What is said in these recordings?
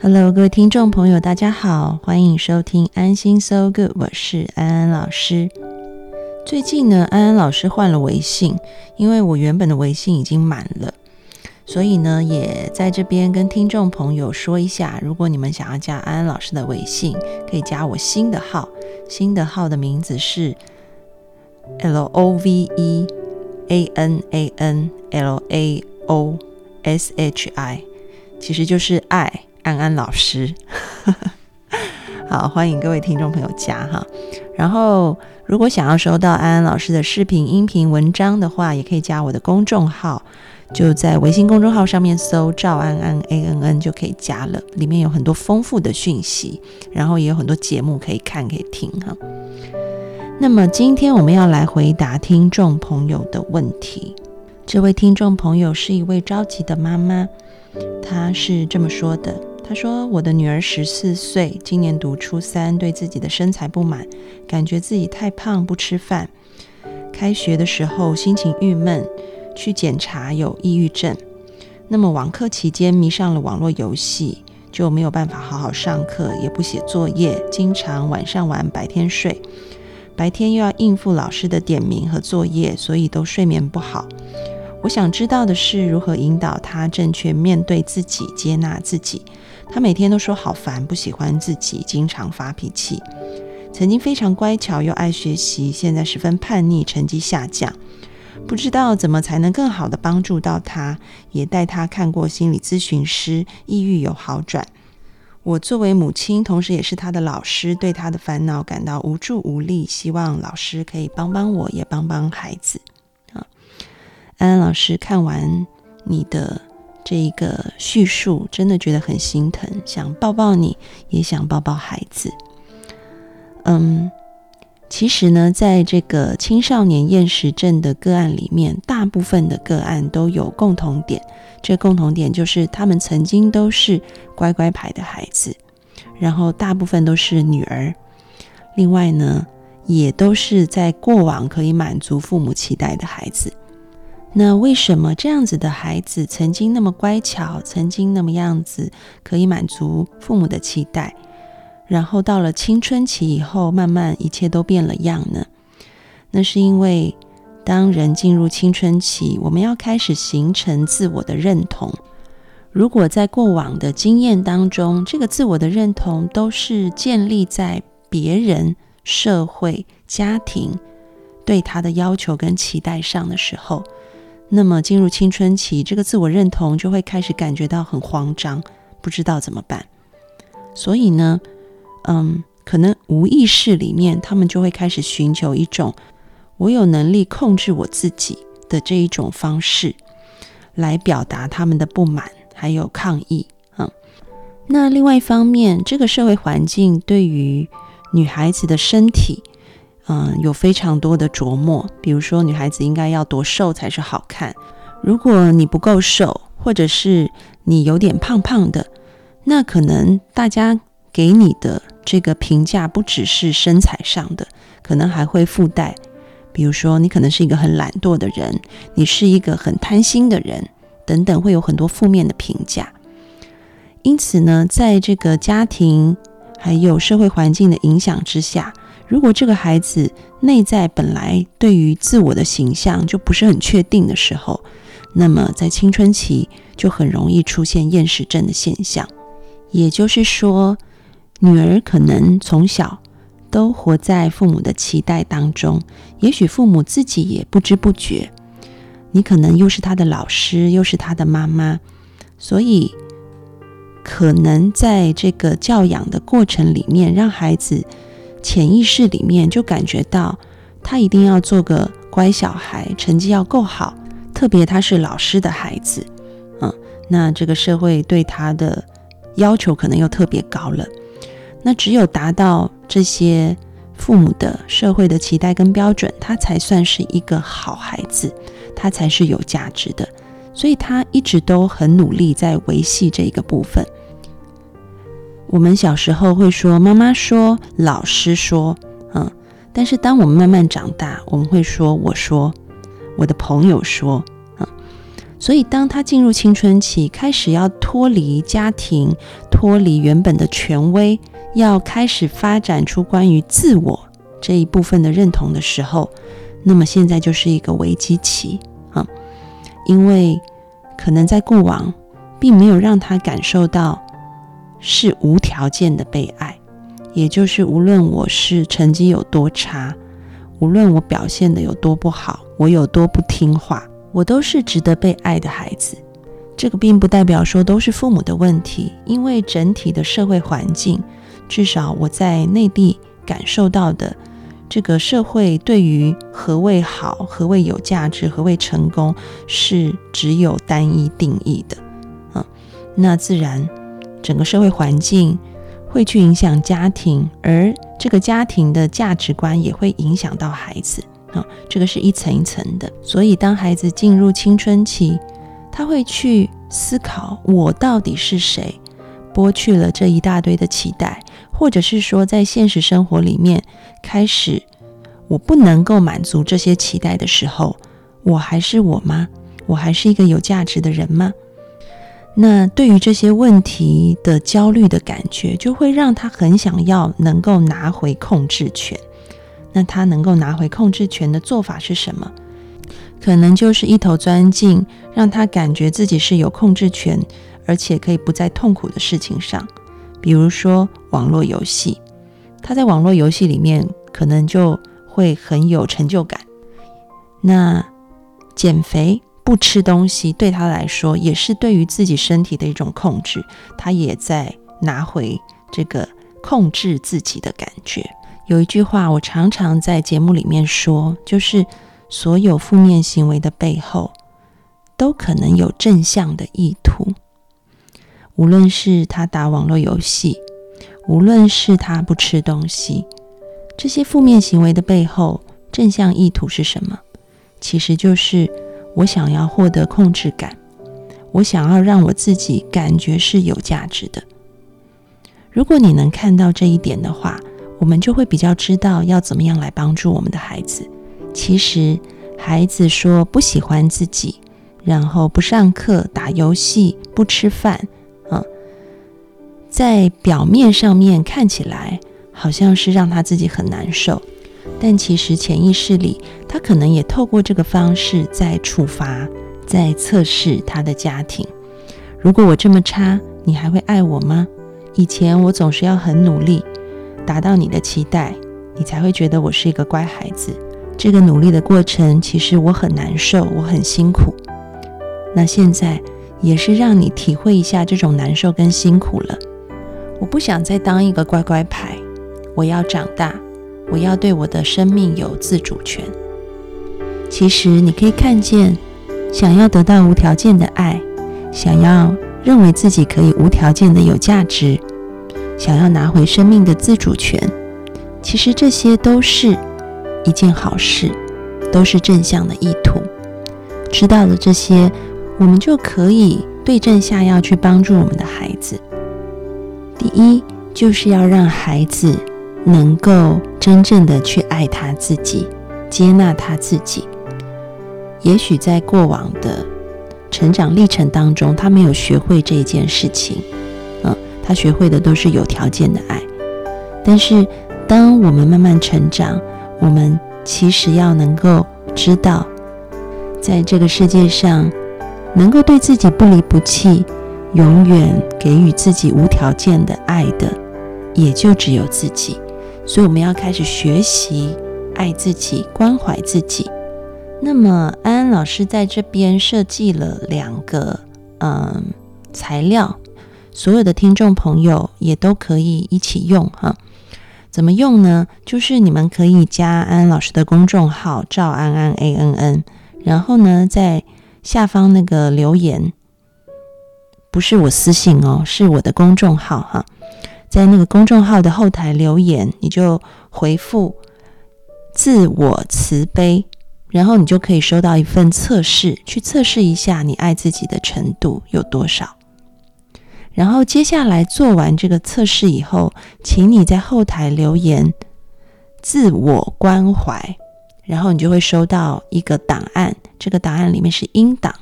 Hello，各位听众朋友，大家好，欢迎收听安心 So Good，我是安安老师。最近呢，安安老师换了微信，因为我原本的微信已经满了，所以呢，也在这边跟听众朋友说一下，如果你们想要加安安老师的微信，可以加我新的号，新的号的名字是 L O V E A N A N L A O S H I，其实就是爱。安安老师，好，欢迎各位听众朋友加哈。然后，如果想要收到安安老师的视频、音频、文章的话，也可以加我的公众号，就在微信公众号上面搜“赵安安 A N N” 就可以加了。里面有很多丰富的讯息，然后也有很多节目可以看、可以听哈。那么，今天我们要来回答听众朋友的问题。这位听众朋友是一位着急的妈妈，她是这么说的。他说：“我的女儿十四岁，今年读初三，对自己的身材不满，感觉自己太胖，不吃饭。开学的时候心情郁闷，去检查有抑郁症。那么网课期间迷上了网络游戏，就没有办法好好上课，也不写作业，经常晚上玩，白天睡。白天又要应付老师的点名和作业，所以都睡眠不好。我想知道的是，如何引导他正确面对自己，接纳自己。”他每天都说好烦，不喜欢自己，经常发脾气。曾经非常乖巧又爱学习，现在十分叛逆，成绩下降。不知道怎么才能更好的帮助到他，也带他看过心理咨询师，抑郁有好转。我作为母亲，同时也是他的老师，对他的烦恼感到无助无力，希望老师可以帮帮我，也帮帮孩子。啊，安安老师看完你的。这一个叙述真的觉得很心疼，想抱抱你，也想抱抱孩子。嗯，其实呢，在这个青少年厌食症的个案里面，大部分的个案都有共同点，这共同点就是他们曾经都是乖乖牌的孩子，然后大部分都是女儿。另外呢，也都是在过往可以满足父母期待的孩子。那为什么这样子的孩子曾经那么乖巧，曾经那么样子可以满足父母的期待，然后到了青春期以后，慢慢一切都变了样呢？那是因为当人进入青春期，我们要开始形成自我的认同。如果在过往的经验当中，这个自我的认同都是建立在别人、社会、家庭对他的要求跟期待上的时候，那么进入青春期，这个自我认同就会开始感觉到很慌张，不知道怎么办。所以呢，嗯，可能无意识里面，他们就会开始寻求一种我有能力控制我自己的这一种方式，来表达他们的不满还有抗议。嗯，那另外一方面，这个社会环境对于女孩子的身体。嗯，有非常多的琢磨，比如说女孩子应该要多瘦才是好看。如果你不够瘦，或者是你有点胖胖的，那可能大家给你的这个评价不只是身材上的，可能还会附带，比如说你可能是一个很懒惰的人，你是一个很贪心的人，等等，会有很多负面的评价。因此呢，在这个家庭还有社会环境的影响之下。如果这个孩子内在本来对于自我的形象就不是很确定的时候，那么在青春期就很容易出现厌食症的现象。也就是说，女儿可能从小都活在父母的期待当中，也许父母自己也不知不觉。你可能又是他的老师，又是他的妈妈，所以可能在这个教养的过程里面，让孩子。潜意识里面就感觉到，他一定要做个乖小孩，成绩要够好。特别他是老师的孩子，嗯，那这个社会对他的要求可能又特别高了。那只有达到这些父母的社会的期待跟标准，他才算是一个好孩子，他才是有价值的。所以他一直都很努力在维系这一个部分。我们小时候会说，妈妈说，老师说，嗯，但是当我们慢慢长大，我们会说，我说，我的朋友说，嗯，所以当他进入青春期，开始要脱离家庭，脱离原本的权威，要开始发展出关于自我这一部分的认同的时候，那么现在就是一个危机期啊，因为可能在过往并没有让他感受到。是无条件的被爱，也就是无论我是成绩有多差，无论我表现的有多不好，我有多不听话，我都是值得被爱的孩子。这个并不代表说都是父母的问题，因为整体的社会环境，至少我在内地感受到的，这个社会对于何谓好、何谓有价值、何谓成功，是只有单一定义的。嗯，那自然。整个社会环境会去影响家庭，而这个家庭的价值观也会影响到孩子啊，这个是一层一层的。所以，当孩子进入青春期，他会去思考：我到底是谁？剥去了这一大堆的期待，或者是说，在现实生活里面开始，我不能够满足这些期待的时候，我还是我吗？我还是一个有价值的人吗？那对于这些问题的焦虑的感觉，就会让他很想要能够拿回控制权。那他能够拿回控制权的做法是什么？可能就是一头钻进让他感觉自己是有控制权，而且可以不再痛苦的事情上，比如说网络游戏。他在网络游戏里面可能就会很有成就感。那减肥。不吃东西对他来说也是对于自己身体的一种控制，他也在拿回这个控制自己的感觉。有一句话我常常在节目里面说，就是所有负面行为的背后都可能有正向的意图。无论是他打网络游戏，无论是他不吃东西，这些负面行为的背后正向意图是什么？其实就是。我想要获得控制感，我想要让我自己感觉是有价值的。如果你能看到这一点的话，我们就会比较知道要怎么样来帮助我们的孩子。其实，孩子说不喜欢自己，然后不上课、打游戏、不吃饭，啊，在表面上面看起来好像是让他自己很难受。但其实潜意识里，他可能也透过这个方式在处罚、在测试他的家庭。如果我这么差，你还会爱我吗？以前我总是要很努力，达到你的期待，你才会觉得我是一个乖孩子。这个努力的过程，其实我很难受，我很辛苦。那现在也是让你体会一下这种难受跟辛苦了。我不想再当一个乖乖牌，我要长大。我要对我的生命有自主权。其实你可以看见，想要得到无条件的爱，想要认为自己可以无条件的有价值，想要拿回生命的自主权，其实这些都是一件好事，都是正向的意图。知道了这些，我们就可以对症下药去帮助我们的孩子。第一，就是要让孩子。能够真正的去爱他自己，接纳他自己。也许在过往的成长历程当中，他没有学会这一件事情。嗯，他学会的都是有条件的爱。但是，当我们慢慢成长，我们其实要能够知道，在这个世界上，能够对自己不离不弃，永远给予自己无条件的爱的，也就只有自己。所以我们要开始学习爱自己、关怀自己。那么安安老师在这边设计了两个嗯材料，所有的听众朋友也都可以一起用哈。怎么用呢？就是你们可以加安安老师的公众号“赵安安 A N N”，然后呢在下方那个留言不是我私信哦，是我的公众号哈，在那个公众号的后台留言，你就回复“自我慈悲”，然后你就可以收到一份测试，去测试一下你爱自己的程度有多少。然后接下来做完这个测试以后，请你在后台留言“自我关怀”，然后你就会收到一个档案，这个档案里面是音档。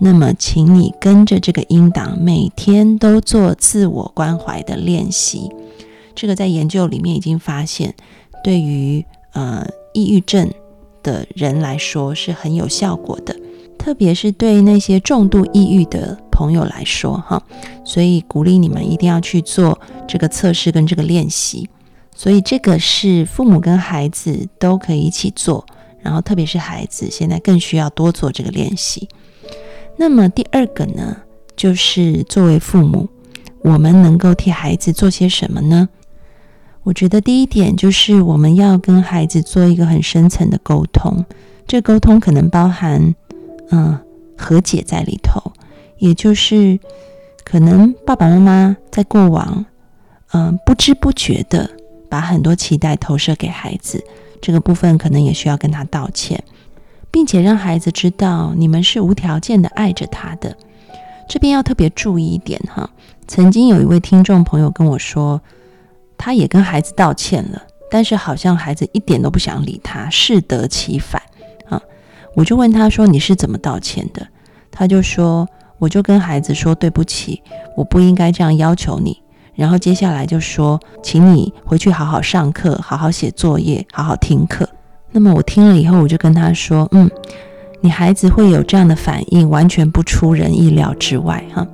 那么，请你跟着这个音档，每天都做自我关怀的练习。这个在研究里面已经发现，对于呃抑郁症的人来说是很有效果的，特别是对那些重度抑郁的朋友来说，哈。所以鼓励你们一定要去做这个测试跟这个练习。所以这个是父母跟孩子都可以一起做，然后特别是孩子现在更需要多做这个练习。那么第二个呢，就是作为父母，我们能够替孩子做些什么呢？我觉得第一点就是我们要跟孩子做一个很深层的沟通，这沟通可能包含嗯和解在里头，也就是可能爸爸妈妈在过往嗯不知不觉的把很多期待投射给孩子，这个部分可能也需要跟他道歉。并且让孩子知道你们是无条件的爱着他的，这边要特别注意一点哈。曾经有一位听众朋友跟我说，他也跟孩子道歉了，但是好像孩子一点都不想理他，适得其反啊。我就问他说：“你是怎么道歉的？”他就说：“我就跟孩子说对不起，我不应该这样要求你。”然后接下来就说：“请你回去好好上课，好好写作业，好好听课。”那么我听了以后，我就跟他说：“嗯，你孩子会有这样的反应，完全不出人意料之外哈。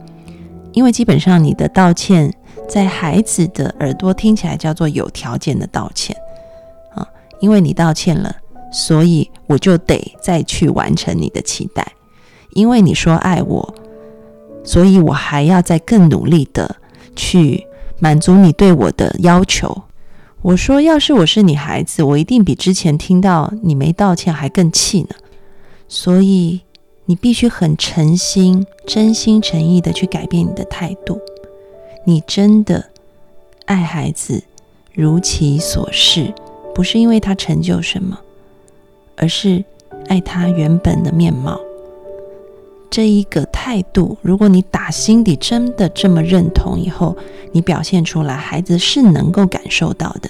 因为基本上你的道歉，在孩子的耳朵听起来叫做有条件的道歉啊。因为你道歉了，所以我就得再去完成你的期待。因为你说爱我，所以我还要再更努力的去满足你对我的要求。”我说：“要是我是你孩子，我一定比之前听到你没道歉还更气呢。所以你必须很诚心、真心诚意的去改变你的态度。你真的爱孩子，如其所示，不是因为他成就什么，而是爱他原本的面貌。这一个态度，如果你打心底真的这么认同，以后你表现出来，孩子是能够感受到的。”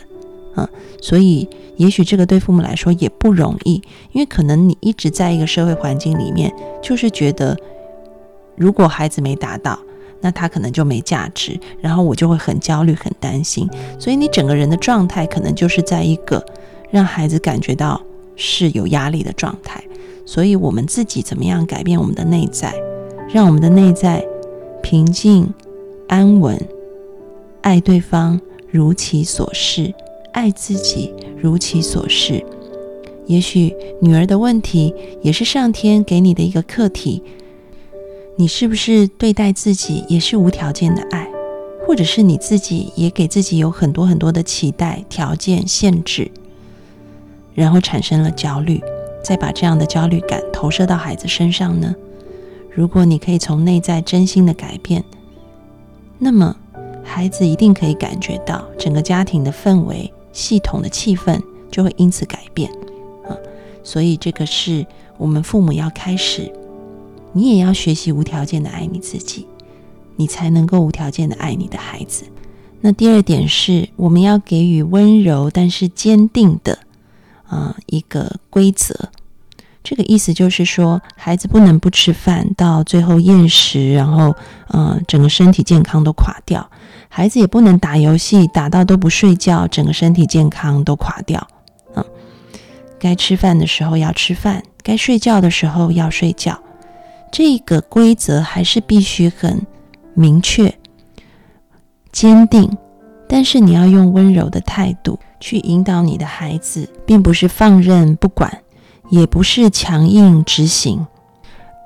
嗯，所以也许这个对父母来说也不容易，因为可能你一直在一个社会环境里面，就是觉得如果孩子没达到，那他可能就没价值，然后我就会很焦虑、很担心，所以你整个人的状态可能就是在一个让孩子感觉到是有压力的状态。所以我们自己怎么样改变我们的内在，让我们的内在平静、安稳，爱对方如其所示。爱自己如其所示，也许女儿的问题也是上天给你的一个课题。你是不是对待自己也是无条件的爱，或者是你自己也给自己有很多很多的期待、条件、限制，然后产生了焦虑，再把这样的焦虑感投射到孩子身上呢？如果你可以从内在真心的改变，那么孩子一定可以感觉到整个家庭的氛围。系统的气氛就会因此改变啊，所以这个是我们父母要开始，你也要学习无条件的爱你自己，你才能够无条件的爱你的孩子。那第二点是，我们要给予温柔但是坚定的啊一个规则。这个意思就是说，孩子不能不吃饭，到最后厌食，然后呃整个身体健康都垮掉。孩子也不能打游戏打到都不睡觉，整个身体健康都垮掉。啊，该吃饭的时候要吃饭，该睡觉的时候要睡觉。这个规则还是必须很明确、坚定，但是你要用温柔的态度去引导你的孩子，并不是放任不管，也不是强硬执行。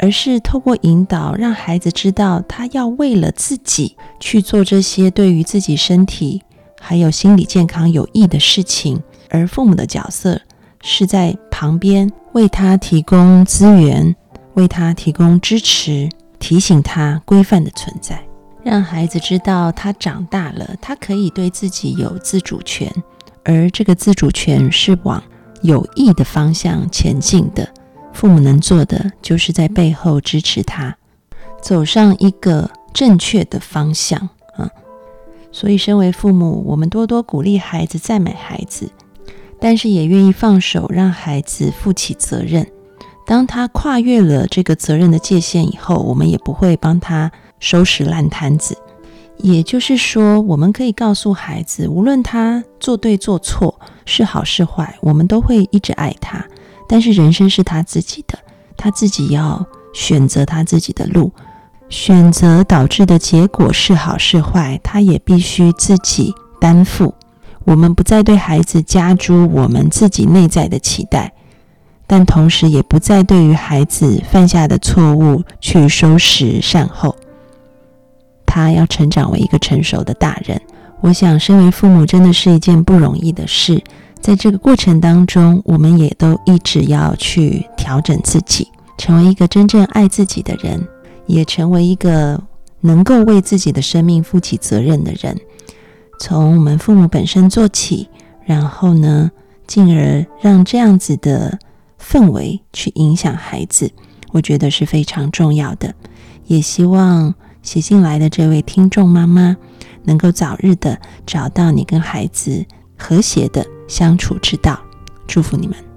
而是透过引导，让孩子知道他要为了自己去做这些对于自己身体还有心理健康有益的事情，而父母的角色是在旁边为他提供资源，为他提供支持，提醒他规范的存在，让孩子知道他长大了，他可以对自己有自主权，而这个自主权是往有益的方向前进的。父母能做的，就是在背后支持他，走上一个正确的方向啊。所以，身为父母，我们多多鼓励孩子，赞美孩子，但是也愿意放手，让孩子负起责任。当他跨越了这个责任的界限以后，我们也不会帮他收拾烂摊子。也就是说，我们可以告诉孩子，无论他做对做错，是好是坏，我们都会一直爱他。但是人生是他自己的，他自己要选择他自己的路，选择导致的结果是好是坏，他也必须自己担负。我们不再对孩子加诸我们自己内在的期待。但同时，也不再对于孩子犯下的错误去收拾善后。他要成长为一个成熟的大人。我想，身为父母真的是一件不容易的事。在这个过程当中，我们也都一直要去调整自己，成为一个真正爱自己的人，也成为一个能够为自己的生命负起责任的人。从我们父母本身做起，然后呢，进而让这样子的。氛围去影响孩子，我觉得是非常重要的。也希望写信来的这位听众妈妈能够早日的找到你跟孩子和谐的相处之道。祝福你们。